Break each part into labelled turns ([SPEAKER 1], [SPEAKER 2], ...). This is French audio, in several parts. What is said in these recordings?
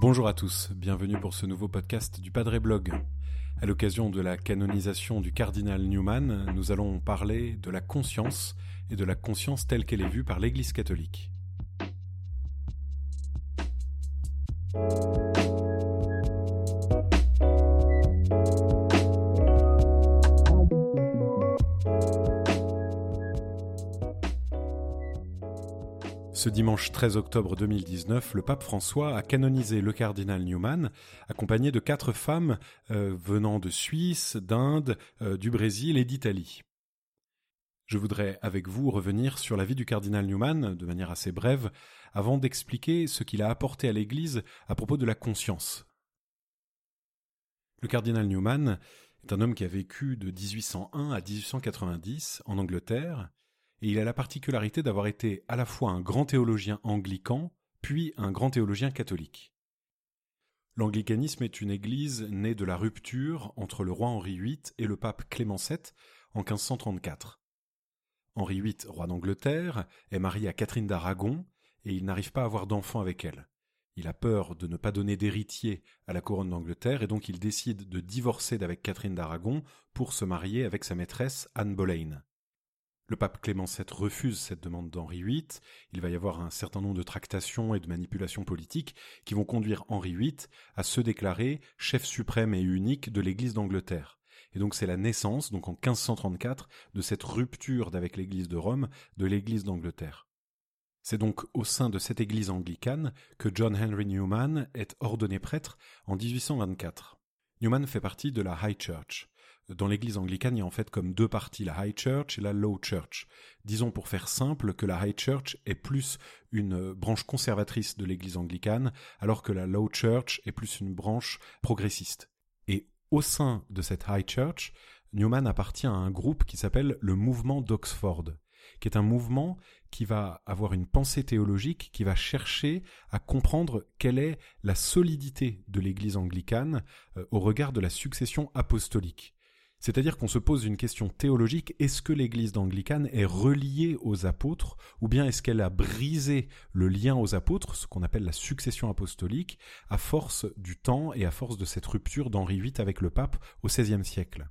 [SPEAKER 1] Bonjour à tous, bienvenue pour ce nouveau podcast du Padre Blog. À l'occasion de la canonisation du cardinal Newman, nous allons parler de la conscience et de la conscience telle qu'elle est vue par l'Église catholique. Ce dimanche 13 octobre 2019, le pape François a canonisé le cardinal Newman, accompagné de quatre femmes euh, venant de Suisse, d'Inde, euh, du Brésil et d'Italie. Je voudrais avec vous revenir sur la vie du cardinal Newman de manière assez brève, avant d'expliquer ce qu'il a apporté à l'Église à propos de la conscience. Le cardinal Newman est un homme qui a vécu de 1801 à 1890 en Angleterre, et il a la particularité d'avoir été à la fois un grand théologien anglican, puis un grand théologien catholique. L'anglicanisme est une église née de la rupture entre le roi Henri VIII et le pape Clément VII en 1534. Henri VIII, roi d'Angleterre, est marié à Catherine d'Aragon et il n'arrive pas à avoir d'enfant avec elle. Il a peur de ne pas donner d'héritier à la couronne d'Angleterre et donc il décide de divorcer d'avec Catherine d'Aragon pour se marier avec sa maîtresse Anne Boleyn. Le pape Clément VII refuse cette demande d'Henri VIII. Il va y avoir un certain nombre de tractations et de manipulations politiques qui vont conduire Henri VIII à se déclarer chef suprême et unique de l'Église d'Angleterre. Et donc c'est la naissance, donc en 1534, de cette rupture d'avec l'Église de Rome, de l'Église d'Angleterre. C'est donc au sein de cette Église anglicane que John Henry Newman est ordonné prêtre en 1824. Newman fait partie de la High Church. Dans l'église anglicane, il y a en fait comme deux parties, la High Church et la Low Church. Disons pour faire simple que la High Church est plus une branche conservatrice de l'église anglicane, alors que la Low Church est plus une branche progressiste. Et au sein de cette High Church, Newman appartient à un groupe qui s'appelle le mouvement d'Oxford, qui est un mouvement qui va avoir une pensée théologique, qui va chercher à comprendre quelle est la solidité de l'Église anglicane euh, au regard de la succession apostolique. C'est-à-dire qu'on se pose une question théologique, est-ce que l'Église d'Anglicane est reliée aux apôtres, ou bien est-ce qu'elle a brisé le lien aux apôtres, ce qu'on appelle la succession apostolique, à force du temps et à force de cette rupture d'Henri VIII avec le pape au XVIe siècle?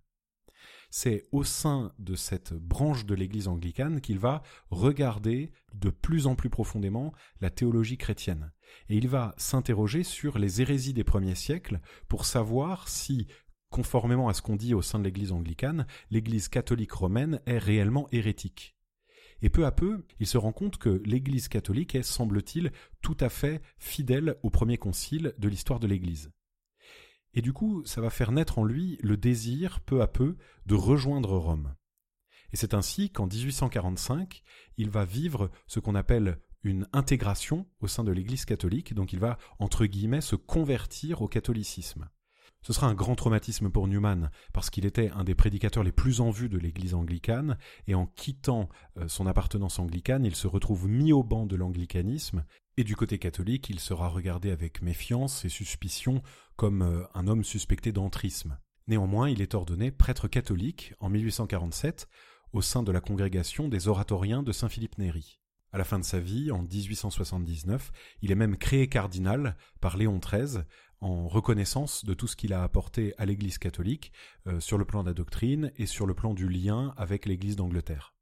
[SPEAKER 1] C'est au sein de cette branche de l'Église anglicane qu'il va regarder de plus en plus profondément la théologie chrétienne. Et il va s'interroger sur les hérésies des premiers siècles pour savoir si conformément à ce qu'on dit au sein de l'Église anglicane, l'Église catholique romaine est réellement hérétique. Et peu à peu, il se rend compte que l'Église catholique est, semble-t-il, tout à fait fidèle au premier concile de l'histoire de l'Église. Et du coup, ça va faire naître en lui le désir, peu à peu, de rejoindre Rome. Et c'est ainsi qu'en 1845, il va vivre ce qu'on appelle une intégration au sein de l'Église catholique, donc il va, entre guillemets, se convertir au catholicisme. Ce sera un grand traumatisme pour Newman, parce qu'il était un des prédicateurs les plus en vue de l'Église anglicane, et en quittant euh, son appartenance anglicane, il se retrouve mis au banc de l'anglicanisme, et du côté catholique, il sera regardé avec méfiance et suspicion comme euh, un homme suspecté d'entrisme. Néanmoins, il est ordonné prêtre catholique en 1847 au sein de la congrégation des oratoriens de Saint-Philippe Néri. À la fin de sa vie, en 1879, il est même créé cardinal par Léon XIII en reconnaissance de tout ce qu'il a apporté à l'Église catholique euh, sur le plan de la doctrine et sur le plan du lien avec l'Église d'Angleterre.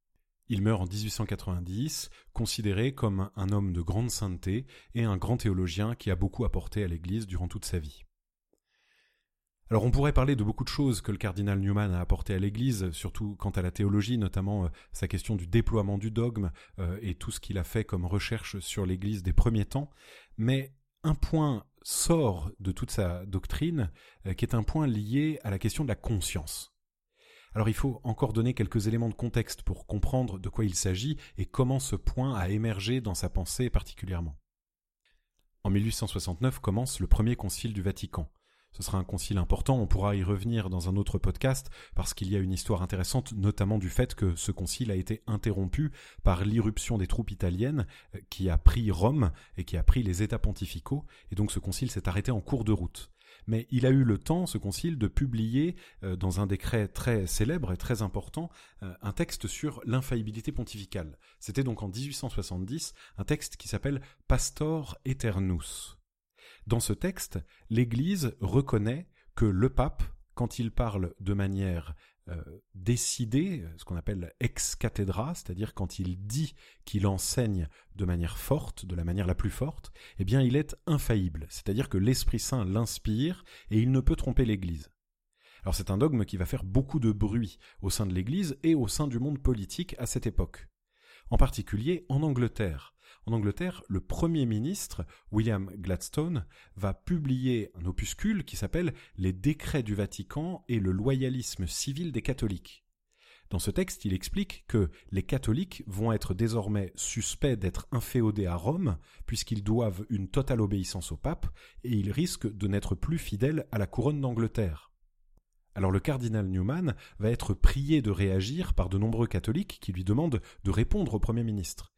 [SPEAKER 1] Il meurt en 1890, considéré comme un homme de grande sainteté et un grand théologien qui a beaucoup apporté à l'Église durant toute sa vie. Alors on pourrait parler de beaucoup de choses que le cardinal Newman a apporté à l'Église, surtout quant à la théologie, notamment euh, sa question du déploiement du dogme euh, et tout ce qu'il a fait comme recherche sur l'Église des premiers temps, mais un point sort de toute sa doctrine, euh, qui est un point lié à la question de la conscience. Alors il faut encore donner quelques éléments de contexte pour comprendre de quoi il s'agit et comment ce point a émergé dans sa pensée particulièrement. En 1869 commence le premier concile du Vatican. Ce sera un concile important, on pourra y revenir dans un autre podcast parce qu'il y a une histoire intéressante notamment du fait que ce concile a été interrompu par l'irruption des troupes italiennes euh, qui a pris Rome et qui a pris les états pontificaux et donc ce concile s'est arrêté en cours de route. Mais il a eu le temps, ce concile, de publier euh, dans un décret très célèbre et très important euh, un texte sur l'infaillibilité pontificale. C'était donc en 1870 un texte qui s'appelle Pastor Eternus. Dans ce texte, l'Église reconnaît que le pape, quand il parle de manière euh, décidée, ce qu'on appelle ex cathedra, c'est-à-dire quand il dit qu'il enseigne de manière forte, de la manière la plus forte, eh bien il est infaillible, c'est-à-dire que l'Esprit Saint l'inspire et il ne peut tromper l'Église. Alors c'est un dogme qui va faire beaucoup de bruit au sein de l'Église et au sein du monde politique à cette époque. En particulier en Angleterre, en Angleterre, le Premier ministre, William Gladstone, va publier un opuscule qui s'appelle Les décrets du Vatican et le loyalisme civil des catholiques. Dans ce texte, il explique que les catholiques vont être désormais suspects d'être inféodés à Rome, puisqu'ils doivent une totale obéissance au pape, et ils risquent de n'être plus fidèles à la couronne d'Angleterre. Alors le cardinal Newman va être prié de réagir par de nombreux catholiques qui lui demandent de répondre au Premier ministre.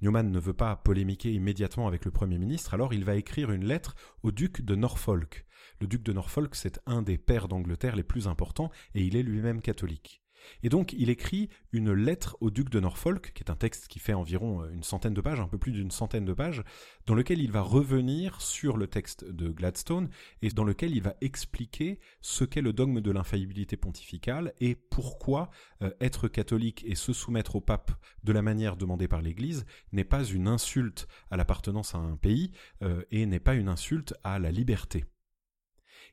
[SPEAKER 1] Newman ne veut pas polémiquer immédiatement avec le Premier ministre, alors il va écrire une lettre au duc de Norfolk. Le duc de Norfolk, c'est un des pères d'Angleterre les plus importants, et il est lui-même catholique. Et donc il écrit une lettre au duc de Norfolk, qui est un texte qui fait environ euh, une centaine de pages, un peu plus d'une centaine de pages, dans lequel il va revenir sur le texte de Gladstone et dans lequel il va expliquer ce qu'est le dogme de l'infaillibilité pontificale et pourquoi euh, être catholique et se soumettre au pape de la manière demandée par l'Église n'est pas une insulte à l'appartenance à un pays euh, et n'est pas une insulte à la liberté.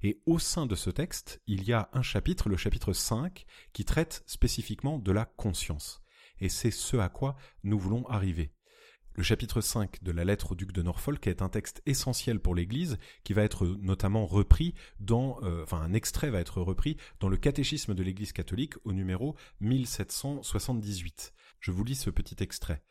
[SPEAKER 1] Et au sein de ce texte, il y a un chapitre, le chapitre 5, qui traite spécifiquement de la conscience. Et c'est ce à quoi nous voulons arriver. Le chapitre 5 de la lettre au duc de Norfolk est un texte essentiel pour l'Église qui va être notamment repris dans, euh, enfin un extrait va être repris dans le catéchisme de l'Église catholique au numéro 1778. Je vous lis ce petit extrait.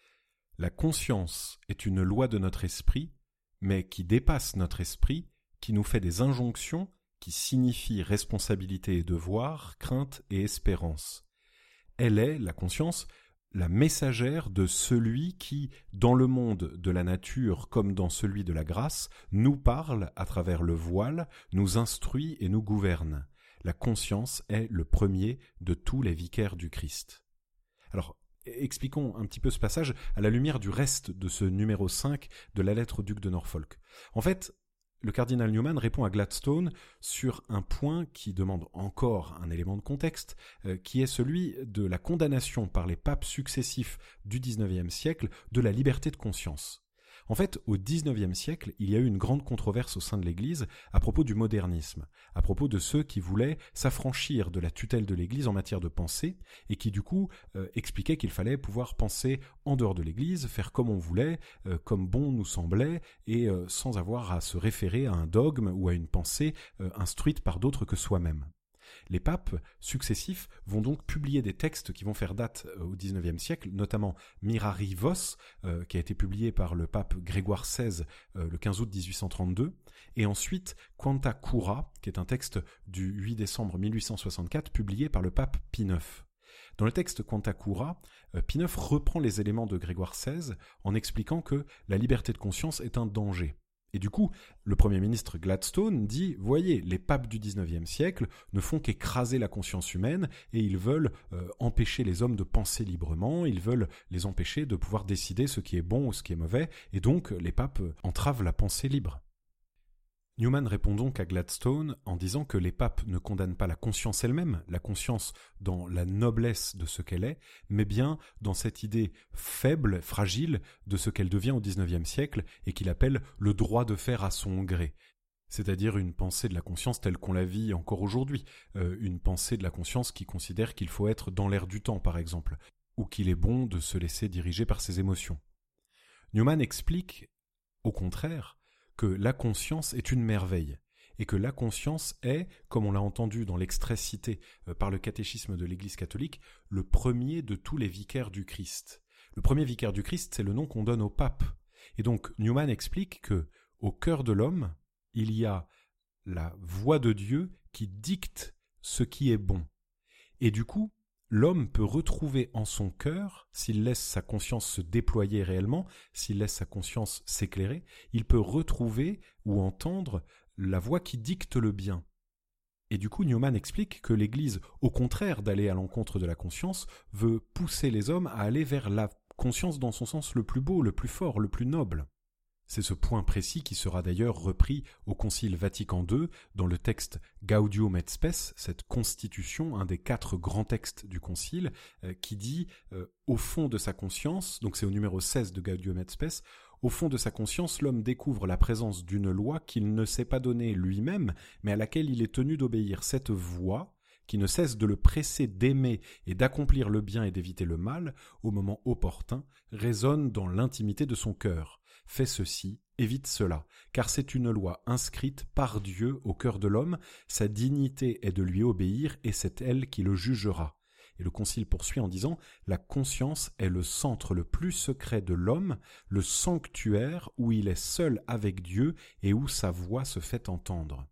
[SPEAKER 1] La conscience est une loi de notre esprit, mais qui dépasse notre esprit qui nous fait des injonctions qui signifient responsabilité et devoir, crainte et espérance. Elle est, la conscience, la messagère de celui qui, dans le monde de la nature comme dans celui de la grâce, nous parle à travers le voile, nous instruit et nous gouverne. La conscience est le premier de tous les vicaires du Christ. Alors, expliquons un petit peu ce passage à la lumière du reste de ce numéro 5 de la lettre au duc de Norfolk. En fait, le cardinal Newman répond à Gladstone sur un point qui demande encore un élément de contexte, euh, qui est celui de la condamnation par les papes successifs du XIXe siècle de la liberté de conscience. En fait, au XIXe siècle, il y a eu une grande controverse au sein de l'Église à propos du modernisme, à propos de ceux qui voulaient s'affranchir de la tutelle de l'Église en matière de pensée, et qui du coup euh, expliquaient qu'il fallait pouvoir penser en dehors de l'Église, faire comme on voulait, euh, comme bon nous semblait, et euh, sans avoir à se référer à un dogme ou à une pensée instruite par d'autres que soi-même. Les papes successifs vont donc publier des textes qui vont faire date euh, au XIXe siècle, notamment Mirari Vos, euh, qui a été publié par le pape Grégoire XVI euh, le 15 août 1832, et ensuite Quanta Cura, qui est un texte du 8 décembre 1864 publié par le pape Pie IX. Dans le texte Quanta Cura, Pie IX reprend les éléments de Grégoire XVI en expliquant que la liberté de conscience est un danger. Et du coup, le Premier ministre Gladstone dit, voyez, les papes du XIXe siècle ne font qu'écraser la conscience humaine et ils veulent euh, empêcher les hommes de penser librement, ils veulent les empêcher de pouvoir décider ce qui est bon ou ce qui est mauvais, et donc les papes entravent la pensée libre. Newman répond donc à Gladstone en disant que les papes ne condamnent pas la conscience elle-même, la conscience dans la noblesse de ce qu'elle est, mais bien dans cette idée faible, fragile de ce qu'elle devient au XIXe siècle et qu'il appelle le droit de faire à son gré. C'est-à-dire une pensée de la conscience telle qu'on la vit encore aujourd'hui, euh, une pensée de la conscience qui considère qu'il faut être dans l'air du temps, par exemple, ou qu'il est bon de se laisser diriger par ses émotions. Newman explique, au contraire, que la conscience est une merveille, et que la conscience est, comme on l'a entendu dans l'extrait cité euh, par le catéchisme de l'Église catholique, le premier de tous les vicaires du Christ. Le premier vicaire du Christ, c'est le nom qu'on donne au pape. Et donc Newman explique que, au cœur de l'homme, il y a la voix de Dieu qui dicte ce qui est bon. Et du coup, l'homme peut retrouver en son cœur, s'il laisse sa conscience se déployer réellement, s'il laisse sa conscience s'éclairer, il peut retrouver ou entendre la voix qui dicte le bien. Et du coup, Newman explique que l'Église, au contraire d'aller à l'encontre de la conscience, veut pousser les hommes à aller vers la conscience dans son sens le plus beau, le plus fort, le plus noble. C'est ce point précis qui sera d'ailleurs repris au Concile Vatican II dans le texte Gaudium et Spes, cette constitution, un des quatre grands textes du Concile, euh, qui dit euh, au fond de sa conscience, donc c'est au numéro 16 de Gaudium et Spes, au fond de sa conscience, l'homme découvre la présence d'une loi qu'il ne s'est pas donnée lui-même, mais à laquelle il est tenu d'obéir. Cette voix, qui ne cesse de le presser d'aimer et d'accomplir le bien et d'éviter le mal, au moment opportun, résonne dans l'intimité de son cœur. Fais ceci, évite cela, car c'est une loi inscrite par Dieu au cœur de l'homme, sa dignité est de lui obéir, et c'est elle qui le jugera. Et le Concile poursuit en disant La conscience est le centre le plus secret de l'homme, le sanctuaire où il est seul avec Dieu et où sa voix se fait entendre.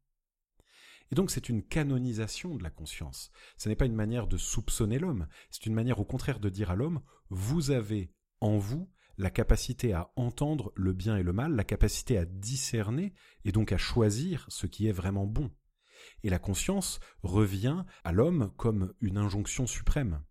[SPEAKER 1] Et donc c'est une canonisation de la conscience. Ce n'est pas une manière de soupçonner l'homme, c'est une manière au contraire de dire à l'homme Vous avez en vous la capacité à entendre le bien et le mal, la capacité à discerner et donc à choisir ce qui est vraiment bon et la conscience revient à l'homme comme une injonction suprême.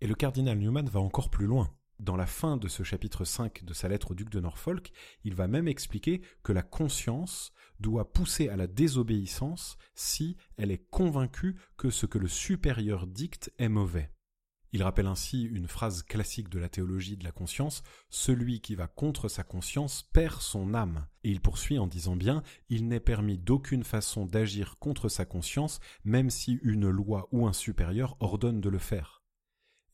[SPEAKER 1] Et le cardinal Newman va encore plus loin. Dans la fin de ce chapitre 5 de sa lettre au duc de Norfolk, il va même expliquer que la conscience doit pousser à la désobéissance si elle est convaincue que ce que le supérieur dicte est mauvais. Il rappelle ainsi une phrase classique de la théologie de la conscience Celui qui va contre sa conscience perd son âme. Et il poursuit en disant bien Il n'est permis d'aucune façon d'agir contre sa conscience, même si une loi ou un supérieur ordonne de le faire.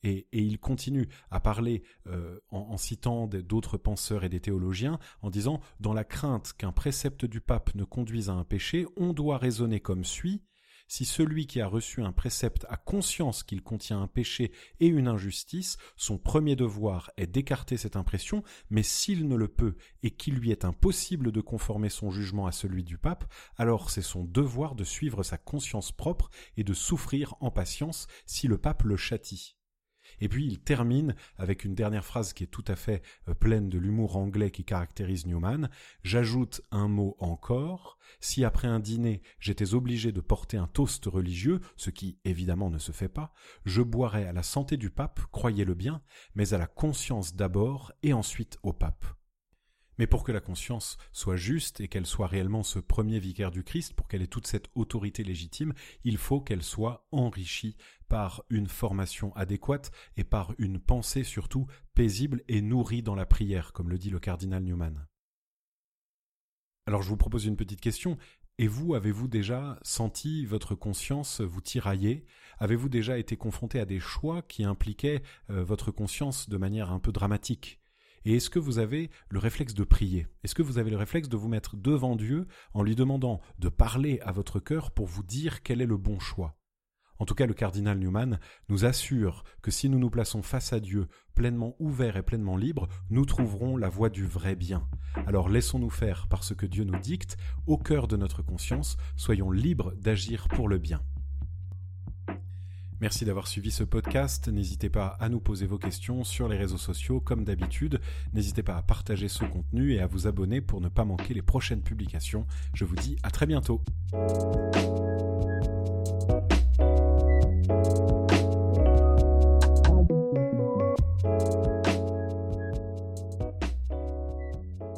[SPEAKER 1] Et, il continue à parler euh, en, en, citant d'autres penseurs et des théologiens en disant Dans la crainte qu'un précepte du pape ne conduise à un péché, on doit raisonner comme suit si celui qui a reçu un précepte a conscience qu'il contient un péché et une injustice, son premier devoir est d'écarter cette impression, mais s'il ne le peut et qu'il lui est impossible de conformer son jugement à celui du pape, alors c'est son devoir de suivre sa conscience propre et de souffrir en patience si le pape le châtie. Et puis il termine avec une dernière phrase qui est tout à fait euh, pleine de l'humour anglais qui caractérise Newman. J'ajoute un mot encore. Si après un dîner j'étais obligé de porter un toast religieux, ce qui évidemment ne se fait pas, je boirais à la santé du pape, croyez-le bien, mais à la conscience d'abord et ensuite au pape. Mais pour que la conscience soit juste et qu'elle soit réellement ce premier vicaire du Christ, pour qu'elle ait toute cette autorité légitime, il faut qu'elle soit enrichie par une formation adéquate et par une pensée surtout paisible et nourrie dans la prière, comme le dit le cardinal Newman. Alors je vous propose une petite question. Et vous, avez-vous déjà senti votre conscience vous tirailler? Avez-vous déjà été confronté à des choix qui impliquaient euh, votre conscience de manière un peu dramatique? Et est-ce que vous avez le réflexe de prier? Est-ce que vous avez le réflexe de vous mettre devant Dieu en lui demandant de parler à votre cœur pour vous dire quel est le bon choix? En tout cas, le cardinal Newman nous assure que si nous nous plaçons face à Dieu pleinement ouverts et pleinement libres, nous trouverons la voie du vrai bien. Alors laissons-nous faire par ce que Dieu nous dicte, au cœur de notre conscience, soyons libres d'agir pour le bien. Merci d'avoir suivi ce podcast. N'hésitez pas à nous poser vos questions sur les réseaux sociaux comme d'habitude. N'hésitez pas à partager ce contenu et à vous abonner pour ne pas manquer les prochaines publications. Je vous dis à très bientôt.